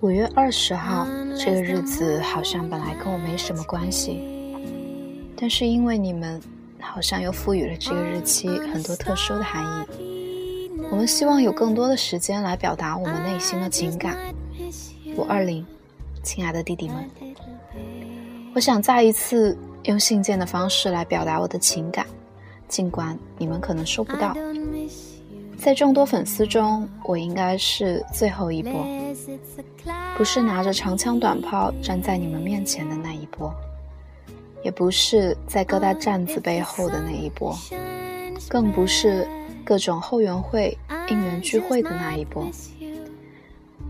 五月二十号这个日子，好像本来跟我没什么关系，但是因为你们，好像又赋予了这个日期很多特殊的含义。我们希望有更多的时间来表达我们内心的情感。五二零，亲爱的弟弟们，我想再一次用信件的方式来表达我的情感，尽管你们可能收不到。在众多粉丝中，我应该是最后一波，不是拿着长枪短炮站在你们面前的那一波，也不是在各大站子背后的那一波，更不是各种后援会、应援聚会的那一波，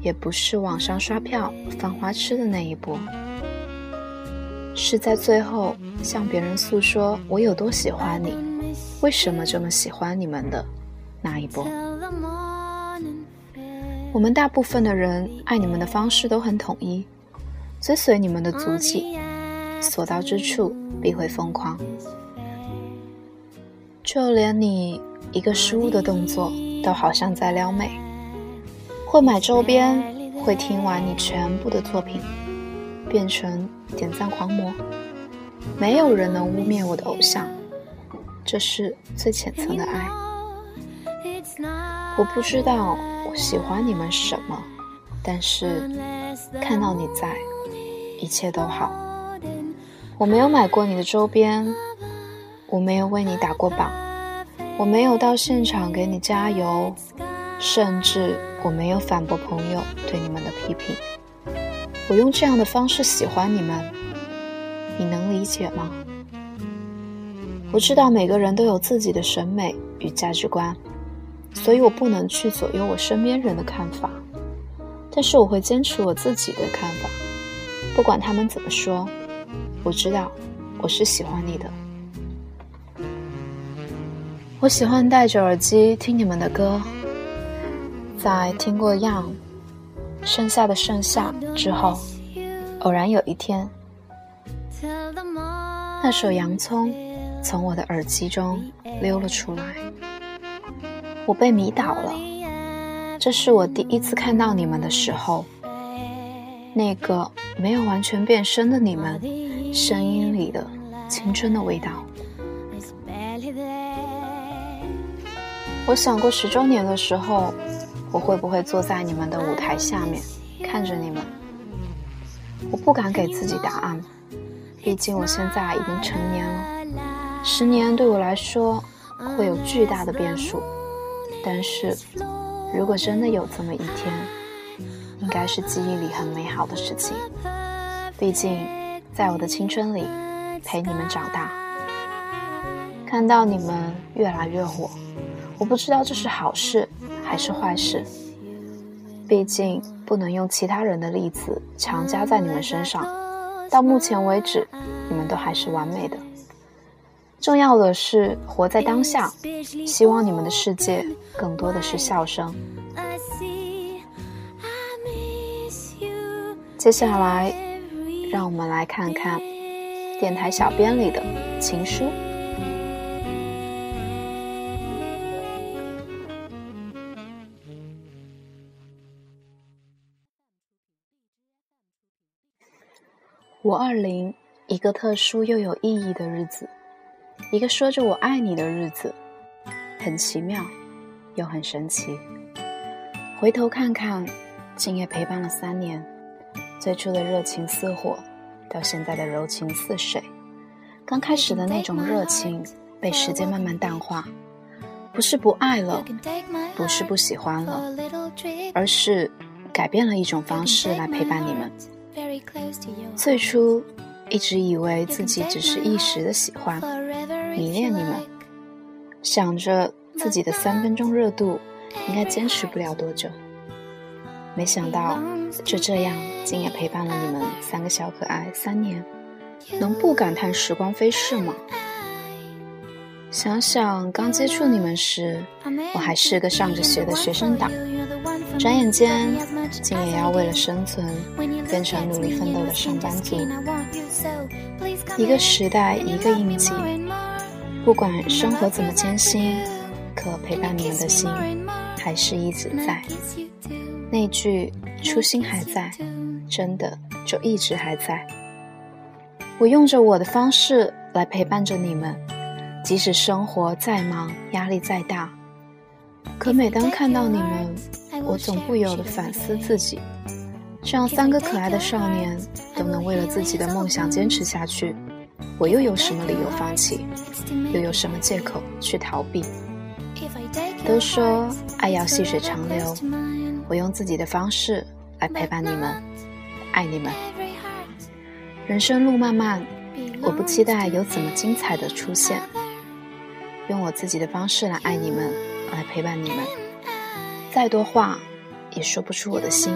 也不是网上刷票放花痴的那一波，是在最后向别人诉说我有多喜欢你，为什么这么喜欢你们的。那一波，我们大部分的人爱你们的方式都很统一，追随你们的足迹，所到之处必会疯狂。就连你一个失误的动作，都好像在撩妹。会买周边，会听完你全部的作品，变成点赞狂魔。没有人能污蔑我的偶像，这是最浅层的爱。我不知道我喜欢你们什么，但是看到你在，一切都好。我没有买过你的周边，我没有为你打过榜，我没有到现场给你加油，甚至我没有反驳朋友对你们的批评。我用这样的方式喜欢你们，你能理解吗？我知道每个人都有自己的审美与价值观。所以我不能去左右我身边人的看法，但是我会坚持我自己的看法，不管他们怎么说。我知道我是喜欢你的，我喜欢戴着耳机听你们的歌，在听过《young》《剩下的盛夏》之后，偶然有一天，那首《洋葱》从我的耳机中溜了出来。我被迷倒了，这是我第一次看到你们的时候，那个没有完全变身的你们，声音里的青春的味道。我想过十周年的时候，我会不会坐在你们的舞台下面，看着你们？我不敢给自己答案，毕竟我现在已经成年了，十年对我来说会有巨大的变数。但是，如果真的有这么一天，应该是记忆里很美好的事情。毕竟，在我的青春里，陪你们长大，看到你们越来越火，我不知道这是好事还是坏事。毕竟，不能用其他人的例子强加在你们身上。到目前为止，你们都还是完美的。重要的是活在当下，希望你们的世界更多的是笑声。接下来，让我们来看看电台小编里的情书。五二零，一个特殊又有意义的日子。一个说着我爱你的日子，很奇妙，又很神奇。回头看看，竟也陪伴了三年。最初的热情似火，到现在的柔情似水。刚开始的那种热情，被时间慢慢淡化。不是不爱了，不是不喜欢了，而是改变了一种方式来陪伴你们。最初。一直以为自己只是一时的喜欢、迷恋你们，想着自己的三分钟热度应该坚持不了多久。没想到就这样，竟也陪伴了你们三个小可爱三年，能不感叹时光飞逝吗？想想刚接触你们时，我还是个上着学的学生党，转眼间竟也要为了生存变成努力奋斗的上班族。一个时代，一个印记，不管生活怎么艰辛，可陪伴你们的心还是一直在。那句初心还在，真的就一直还在。我用着我的方式来陪伴着你们。即使生活再忙，压力再大，可每当看到你们，我总不由得反思自己：这样三个可爱的少年都能为了自己的梦想坚持下去，我又有什么理由放弃？又有什么借口去逃避？都说爱要细水长流，我用自己的方式来陪伴你们，爱你们。人生路漫漫，我不期待有怎么精彩的出现。用我自己的方式来爱你们，来陪伴你们。再多话也说不出我的心，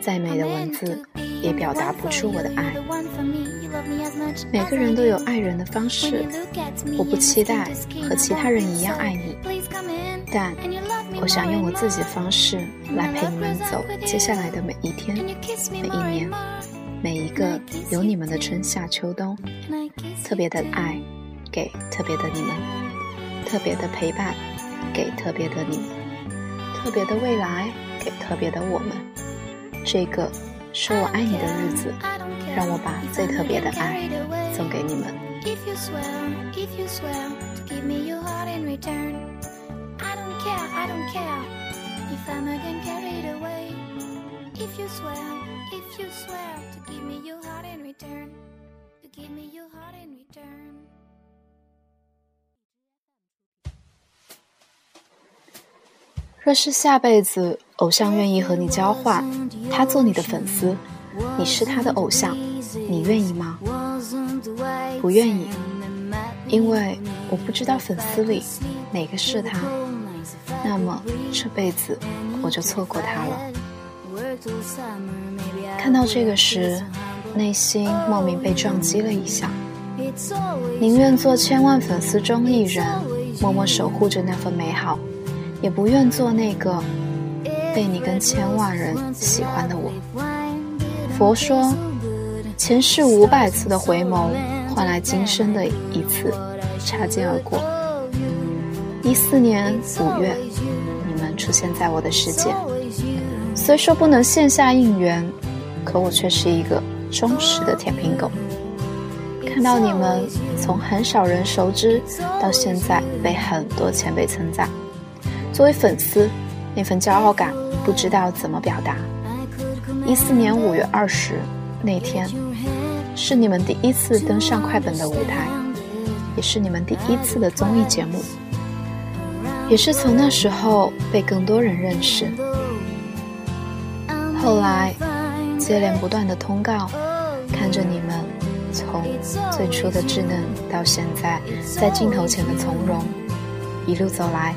再美的文字也表达不出我的爱。每个人都有爱人的方式，我不期待和其他人一样爱你，但我想用我自己的方式来陪你们走接下来的每一天、每一年、每一个有你们的春夏秋冬。特别的爱，给特别的你们。特别的陪伴，给特别的你；特别的未来，给特别的我们。这个是我爱你的日子，让我把最特别的爱送给你们。若是下辈子偶像愿意和你交换，他做你的粉丝，你是他的偶像，你愿意吗？不愿意，因为我不知道粉丝里哪个是他，那么这辈子我就错过他了。看到这个时，内心莫名被撞击了一下，宁愿做千万粉丝中一人，默默守护着那份美好。也不愿做那个被你跟千万人喜欢的我。佛说，前世五百次的回眸，换来今生的一次擦肩而过。一四年五月，你们出现在我的世界，虽说不能线下应援，可我却是一个忠实的舔屏狗。看到你们从很少人熟知，到现在被很多前辈称赞。作为粉丝，那份骄傲感不知道怎么表达。一四年五月二十那天，是你们第一次登上快本的舞台，也是你们第一次的综艺节目，也是从那时候被更多人认识。后来，接连不断的通告，看着你们从最初的稚嫩到现在在镜头前的从容，一路走来。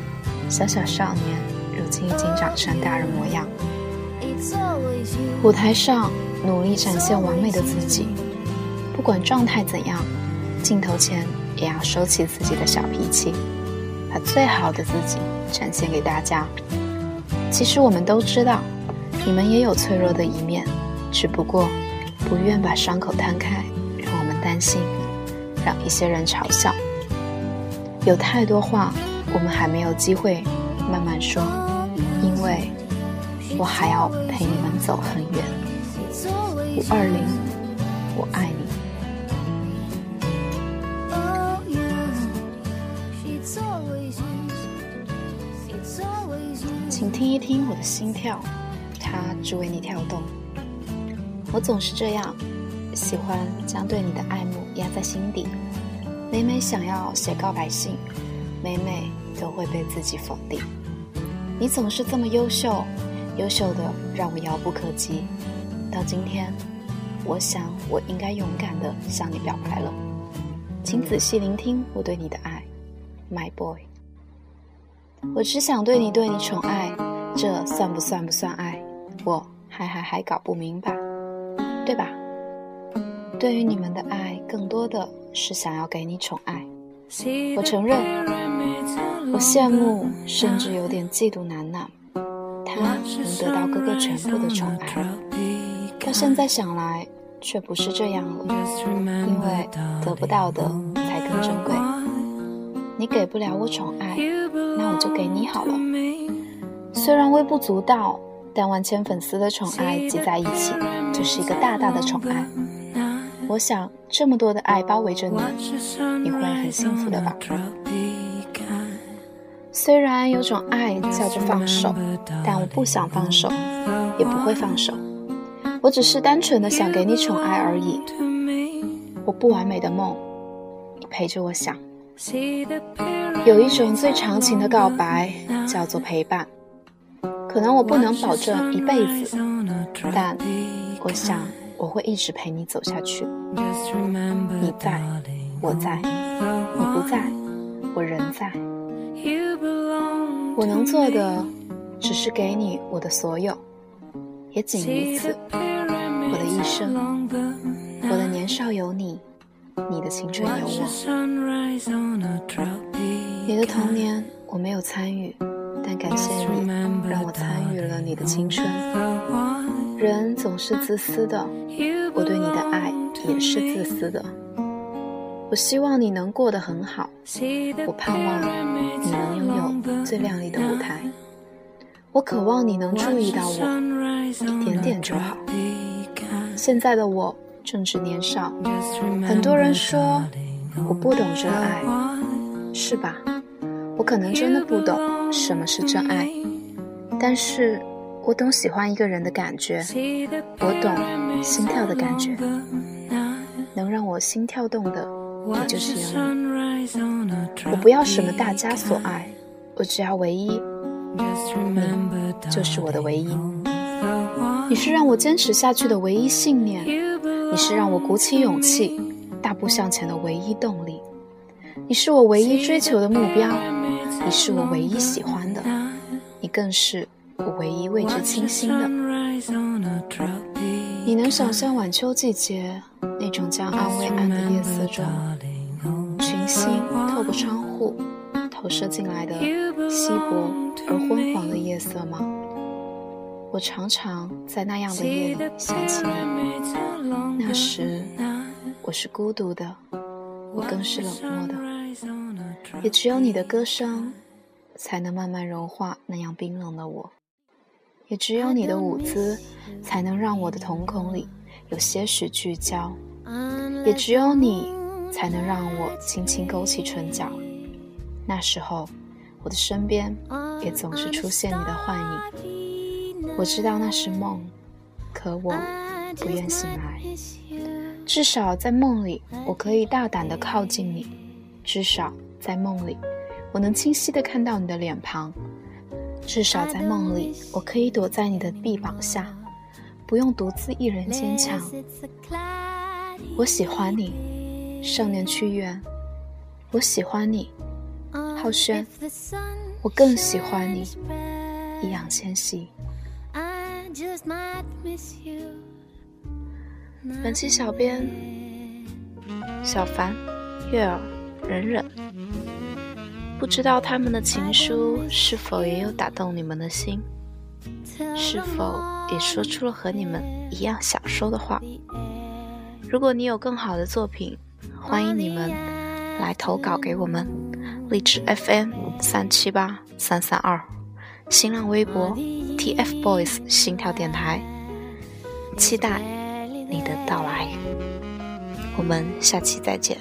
小小少年，如今已经长成大人模样。舞台上努力展现完美的自己，不管状态怎样，镜头前也要收起自己的小脾气，把最好的自己展现给大家。其实我们都知道，你们也有脆弱的一面，只不过不愿把伤口摊开，让我们担心，让一些人嘲笑。有太多话。我们还没有机会慢慢说，因为我还要陪你们走很远。五二零，我爱你。请听一听我的心跳，它只为你跳动。我总是这样，喜欢将对你的爱慕压在心底，每每想要写告白信。每每都会被自己否定。你总是这么优秀，优秀的让我遥不可及。到今天，我想我应该勇敢的向你表白了。请仔细聆听我对你的爱，My boy。我只想对你对你宠爱，这算不算不算爱？我还还还搞不明白，对吧？对于你们的爱，更多的是想要给你宠爱。我承认，我羡慕，甚至有点嫉妒楠楠，她能得到哥哥全部的宠爱。到现在想来，却不是这样了，因为得不到的才更珍贵。你给不了我宠爱，那我就给你好了。虽然微不足道，但万千粉丝的宠爱集在一起，就是一个大大的宠爱。我想，这么多的爱包围着你，你会很幸福的吧？虽然有种爱叫做放手，但我不想放手，也不会放手。我只是单纯的想给你宠爱而已。我不完美的梦，你陪着我想。有一种最长情的告白，叫做陪伴。可能我不能保证一辈子，但我想。我会一直陪你走下去。你在，我在；你不在，我仍在。我能做的，只是给你我的所有，也仅于此。我的一生，我的年少有你，你的青春有我。你的童年我没有参与，但感谢你，让我参与了你的青春。人总是自私的，我对你的爱也是自私的。我希望你能过得很好，我盼望你能拥有最亮丽的舞台。我渴望你能注意到我，一点点就好。现在的我正值年少，很多人说我不懂真爱，是吧？我可能真的不懂什么是真爱，但是。我懂喜欢一个人的感觉，我懂心跳的感觉，能让我心跳动的，我就是有你。我不要什么大家所爱，我只要唯一，你就是我的唯一。你是让我坚持下去的唯一信念，你是让我鼓起勇气大步向前的唯一动力，你是我唯一追求的目标，你是我唯一喜欢的，你更是。我唯一为之倾心的，你能想象晚秋季节那种将暗微暗的夜色中，群星透过窗户投射进来的稀薄而昏黄的夜色吗？我常常在那样的夜里想起你，那时我是孤独的，我更是冷漠的，也只有你的歌声，才能慢慢融化那样冰冷的我。也只有你的舞姿，才能让我的瞳孔里有些许聚焦；也只有你，才能让我轻轻勾起唇角。那时候，我的身边也总是出现你的幻影。我知道那是梦，可我不愿醒来。至少在梦里，我可以大胆地靠近你；至少在梦里，我能清晰地看到你的脸庞。至少在梦里，我可以躲在你的臂膀下，不用独自一人坚强。我喜欢你，少年屈原。我喜欢你，浩轩。我更喜欢你，易烊千玺。本期小编：小凡、月儿、忍忍。不知道他们的情书是否也有打动你们的心，是否也说出了和你们一样想说的话？如果你有更好的作品，欢迎你们来投稿给我们。荔枝 FM 三七八三三二，新浪微博 TFBOYS 心跳电台，期待你的到来。我们下期再见。